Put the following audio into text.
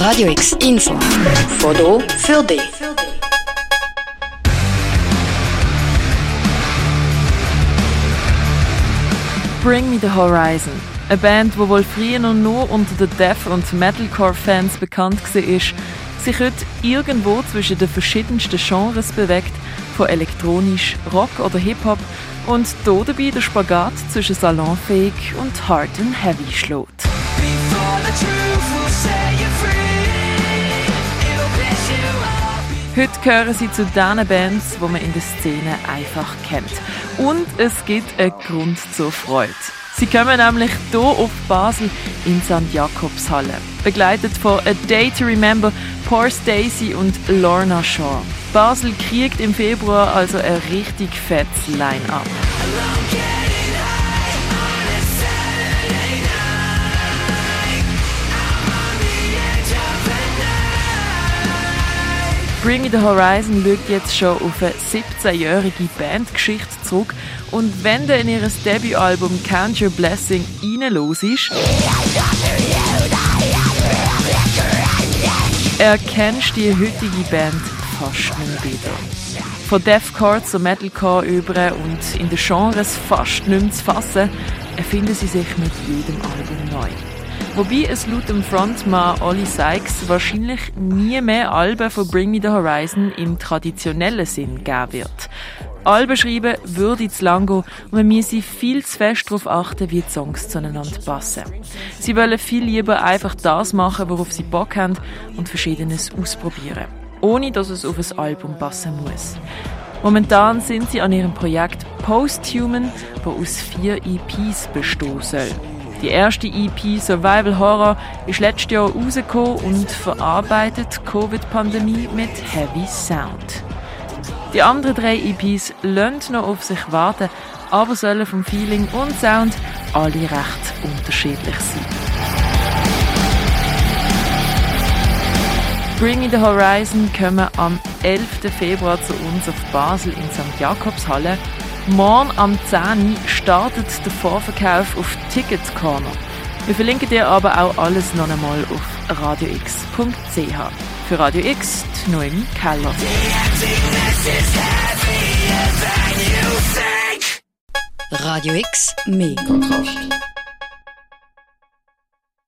Radio X Info. Foto für dich. Bring Me the Horizon. Eine Band, die wohl früher noch nur unter den Death- und Metalcore-Fans bekannt war, sich heute irgendwo zwischen den verschiedensten Genres bewegt, von elektronisch, Rock oder Hip-Hop und hier dabei der Spagat zwischen salonfähig und hard and heavy schlägt. Heute gehören sie zu den Bands, die man in der Szene einfach kennt. Und es gibt einen Grund zur Freude. Sie kommen nämlich hier auf Basel in St. Jakobshalle, begleitet von A Day to Remember, Poor Stacy und Lorna Shaw. Basel kriegt im Februar also ein richtig fettes Line-Up. Bring Me the Horizon schaut jetzt schon auf eine 17-jährige Bandgeschichte zurück und wenn du in ihr Debütalbum Count Your Blessing reinlos ist, erkennst du die heutige Band fast nicht wieder. Von Deathcore zu Metalcore über und in den Genres fast nicht mehr zu fassen, erfinden sie sich mit jedem Album neu. Wobei es laut dem Frontmann Ollie Sykes wahrscheinlich nie mehr Alben von Bring Me the Horizon im traditionellen Sinn geben wird. Alben schreiben würde zu lang gehen und man müsse viel zu fest darauf achten, wie die Songs zueinander passen. Sie wollen viel lieber einfach das machen, worauf sie Bock haben und Verschiedenes ausprobieren. Ohne, dass es auf ein Album passen muss. Momentan sind sie an ihrem Projekt Posthuman, das aus vier EPs bestehen soll. Die erste EP Survival Horror ist letztes Jahr rausgekommen und verarbeitet Covid-Pandemie mit Heavy Sound. Die anderen drei EPs lassen noch auf sich warten, aber sollen vom Feeling und Sound alle recht unterschiedlich sein. Bring Me the Horizon kommen am 11. Februar zu uns auf Basel in St. Jakobshalle Morgen am 10. startet der Vorverkauf auf Ticket Corner. Wir verlinken dir aber auch alles noch einmal auf radiox.ch. Für Radio X, die Noemi Keller. Radio X, mehr Kontrast.